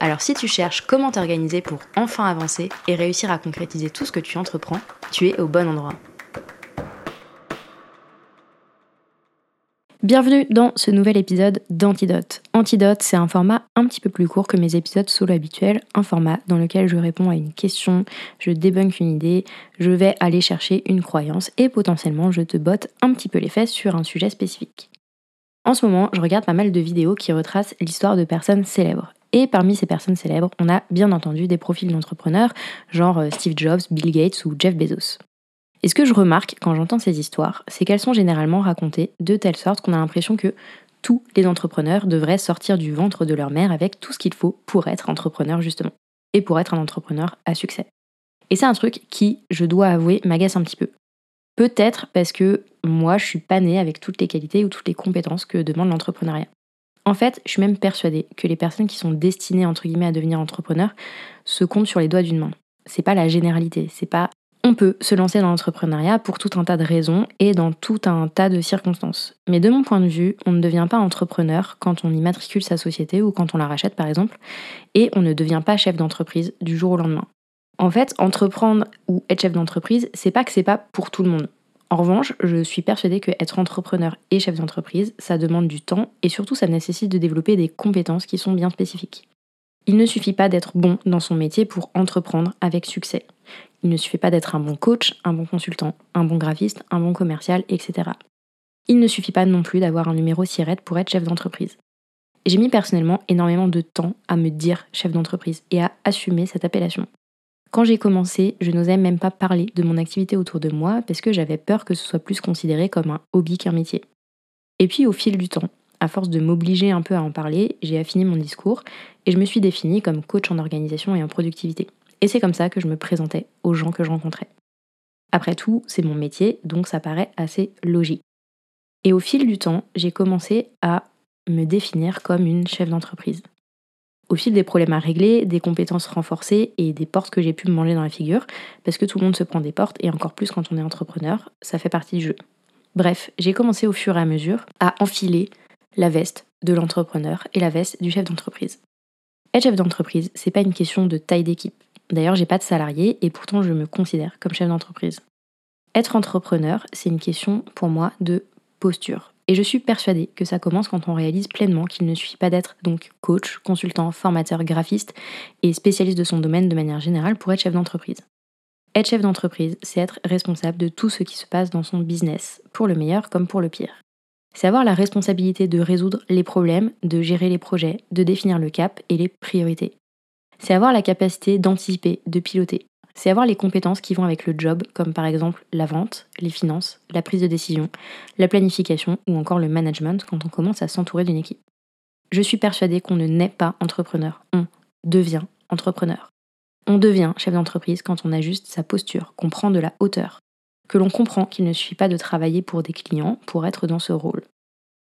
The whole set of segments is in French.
Alors si tu cherches comment t'organiser pour enfin avancer et réussir à concrétiser tout ce que tu entreprends, tu es au bon endroit. Bienvenue dans ce nouvel épisode d'Antidote. Antidote, c'est un format un petit peu plus court que mes épisodes solo habituels, un format dans lequel je réponds à une question, je débunk une idée, je vais aller chercher une croyance et potentiellement je te botte un petit peu les fesses sur un sujet spécifique. En ce moment, je regarde pas mal de vidéos qui retracent l'histoire de personnes célèbres. Et parmi ces personnes célèbres, on a bien entendu des profils d'entrepreneurs, genre euh, Steve Jobs, Bill Gates ou Jeff Bezos. Et ce que je remarque quand j'entends ces histoires, c'est qu'elles sont généralement racontées de telle sorte qu'on a l'impression que tous les entrepreneurs devraient sortir du ventre de leur mère avec tout ce qu'il faut pour être entrepreneur justement, et pour être un entrepreneur à succès. Et c'est un truc qui, je dois avouer, m'agace un petit peu. Peut-être parce que moi, je suis pas née avec toutes les qualités ou toutes les compétences que demande l'entrepreneuriat. En fait, je suis même persuadée que les personnes qui sont destinées entre guillemets à devenir entrepreneurs se comptent sur les doigts d'une main. C'est pas la généralité, c'est pas on peut se lancer dans l'entrepreneuriat pour tout un tas de raisons et dans tout un tas de circonstances. Mais de mon point de vue, on ne devient pas entrepreneur quand on immatricule sa société ou quand on la rachète par exemple, et on ne devient pas chef d'entreprise du jour au lendemain. En fait, entreprendre ou être chef d'entreprise, c'est pas que c'est pas pour tout le monde. En revanche, je suis persuadée que être entrepreneur et chef d'entreprise, ça demande du temps et surtout ça nécessite de développer des compétences qui sont bien spécifiques. Il ne suffit pas d'être bon dans son métier pour entreprendre avec succès. Il ne suffit pas d'être un bon coach, un bon consultant, un bon graphiste, un bon commercial, etc. Il ne suffit pas non plus d'avoir un numéro SIRET pour être chef d'entreprise. J'ai mis personnellement énormément de temps à me dire chef d'entreprise et à assumer cette appellation. Quand j'ai commencé, je n'osais même pas parler de mon activité autour de moi parce que j'avais peur que ce soit plus considéré comme un hobby qu'un métier. Et puis au fil du temps, à force de m'obliger un peu à en parler, j'ai affiné mon discours et je me suis définie comme coach en organisation et en productivité. Et c'est comme ça que je me présentais aux gens que je rencontrais. Après tout, c'est mon métier, donc ça paraît assez logique. Et au fil du temps, j'ai commencé à me définir comme une chef d'entreprise au fil des problèmes à régler, des compétences renforcées et des portes que j'ai pu me manger dans la figure, parce que tout le monde se prend des portes, et encore plus quand on est entrepreneur, ça fait partie du jeu. Bref, j'ai commencé au fur et à mesure à enfiler la veste de l'entrepreneur et la veste du chef d'entreprise. Être chef d'entreprise, c'est pas une question de taille d'équipe. D'ailleurs, j'ai pas de salarié et pourtant je me considère comme chef d'entreprise. Être entrepreneur, c'est une question pour moi de posture. Et je suis persuadée que ça commence quand on réalise pleinement qu'il ne suffit pas d'être donc coach, consultant, formateur, graphiste et spécialiste de son domaine de manière générale pour être chef d'entreprise. Être chef d'entreprise, c'est être responsable de tout ce qui se passe dans son business, pour le meilleur comme pour le pire. C'est avoir la responsabilité de résoudre les problèmes, de gérer les projets, de définir le cap et les priorités. C'est avoir la capacité d'anticiper, de piloter, c'est avoir les compétences qui vont avec le job, comme par exemple la vente, les finances, la prise de décision, la planification ou encore le management quand on commence à s'entourer d'une équipe. Je suis persuadée qu'on ne naît pas entrepreneur, on devient entrepreneur. On devient chef d'entreprise quand on ajuste sa posture, qu'on prend de la hauteur, que l'on comprend qu'il ne suffit pas de travailler pour des clients pour être dans ce rôle.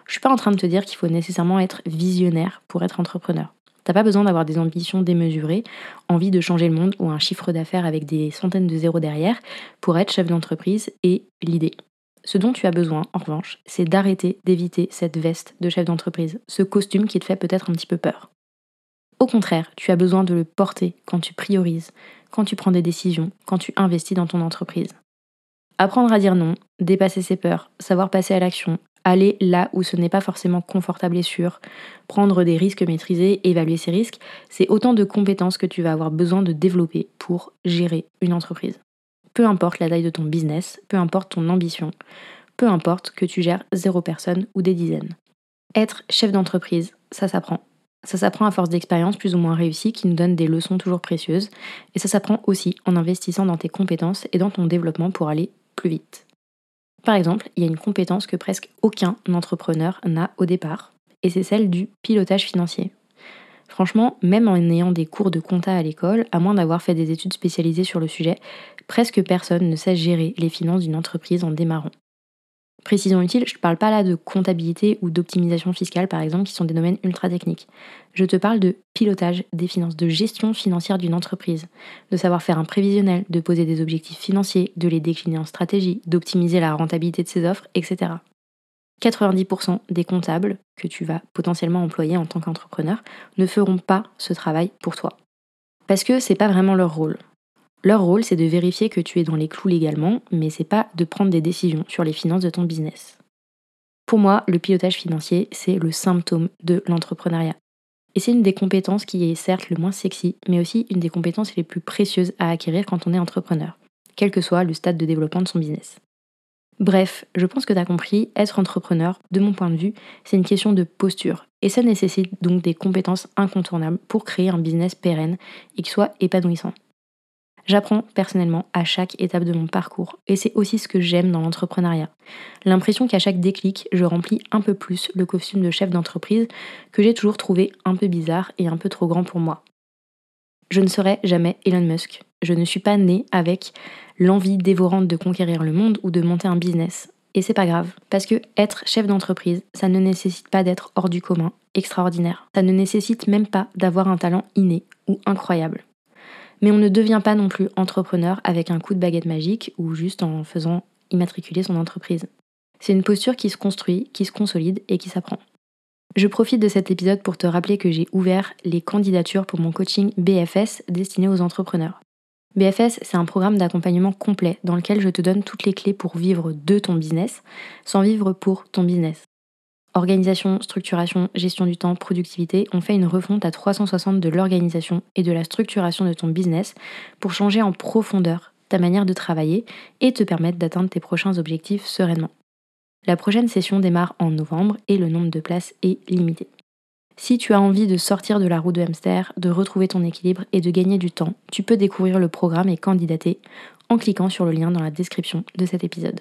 Je suis pas en train de te dire qu'il faut nécessairement être visionnaire pour être entrepreneur. T'as pas besoin d'avoir des ambitions démesurées, envie de changer le monde ou un chiffre d'affaires avec des centaines de zéros derrière pour être chef d'entreprise et l'idée. Ce dont tu as besoin, en revanche, c'est d'arrêter d'éviter cette veste de chef d'entreprise, ce costume qui te fait peut-être un petit peu peur. Au contraire, tu as besoin de le porter quand tu priorises, quand tu prends des décisions, quand tu investis dans ton entreprise. Apprendre à dire non, dépasser ses peurs, savoir passer à l'action, aller là où ce n'est pas forcément confortable et sûr, prendre des risques maîtrisés, évaluer ces risques, c'est autant de compétences que tu vas avoir besoin de développer pour gérer une entreprise. Peu importe la taille de ton business, peu importe ton ambition, peu importe que tu gères zéro personne ou des dizaines. Être chef d'entreprise, ça s'apprend. Ça s'apprend à force d'expériences plus ou moins réussies qui nous donnent des leçons toujours précieuses. Et ça s'apprend aussi en investissant dans tes compétences et dans ton développement pour aller plus vite. Par exemple, il y a une compétence que presque aucun entrepreneur n'a au départ, et c'est celle du pilotage financier. Franchement, même en ayant des cours de compta à l'école, à moins d'avoir fait des études spécialisées sur le sujet, presque personne ne sait gérer les finances d'une entreprise en démarrant. Précision utile, je ne parle pas là de comptabilité ou d'optimisation fiscale par exemple, qui sont des domaines ultra techniques. Je te parle de pilotage des finances, de gestion financière d'une entreprise, de savoir faire un prévisionnel, de poser des objectifs financiers, de les décliner en stratégie, d'optimiser la rentabilité de ses offres, etc. 90% des comptables que tu vas potentiellement employer en tant qu'entrepreneur ne feront pas ce travail pour toi. Parce que c'est pas vraiment leur rôle. Leur rôle, c'est de vérifier que tu es dans les clous légalement, mais c'est pas de prendre des décisions sur les finances de ton business. Pour moi, le pilotage financier, c'est le symptôme de l'entrepreneuriat. Et c'est une des compétences qui est certes le moins sexy, mais aussi une des compétences les plus précieuses à acquérir quand on est entrepreneur, quel que soit le stade de développement de son business. Bref, je pense que tu as compris, être entrepreneur, de mon point de vue, c'est une question de posture. Et ça nécessite donc des compétences incontournables pour créer un business pérenne et qui soit épanouissant. J'apprends personnellement à chaque étape de mon parcours et c'est aussi ce que j'aime dans l'entrepreneuriat. L'impression qu'à chaque déclic, je remplis un peu plus le costume de chef d'entreprise que j'ai toujours trouvé un peu bizarre et un peu trop grand pour moi. Je ne serai jamais Elon Musk. Je ne suis pas née avec l'envie dévorante de conquérir le monde ou de monter un business. Et c'est pas grave, parce que être chef d'entreprise, ça ne nécessite pas d'être hors du commun, extraordinaire. Ça ne nécessite même pas d'avoir un talent inné ou incroyable. Mais on ne devient pas non plus entrepreneur avec un coup de baguette magique ou juste en faisant immatriculer son entreprise. C'est une posture qui se construit, qui se consolide et qui s'apprend. Je profite de cet épisode pour te rappeler que j'ai ouvert les candidatures pour mon coaching BFS destiné aux entrepreneurs. BFS, c'est un programme d'accompagnement complet dans lequel je te donne toutes les clés pour vivre de ton business sans vivre pour ton business. Organisation, structuration, gestion du temps, productivité, on fait une refonte à 360 de l'organisation et de la structuration de ton business pour changer en profondeur ta manière de travailler et te permettre d'atteindre tes prochains objectifs sereinement. La prochaine session démarre en novembre et le nombre de places est limité. Si tu as envie de sortir de la roue de hamster, de retrouver ton équilibre et de gagner du temps, tu peux découvrir le programme et candidater en cliquant sur le lien dans la description de cet épisode.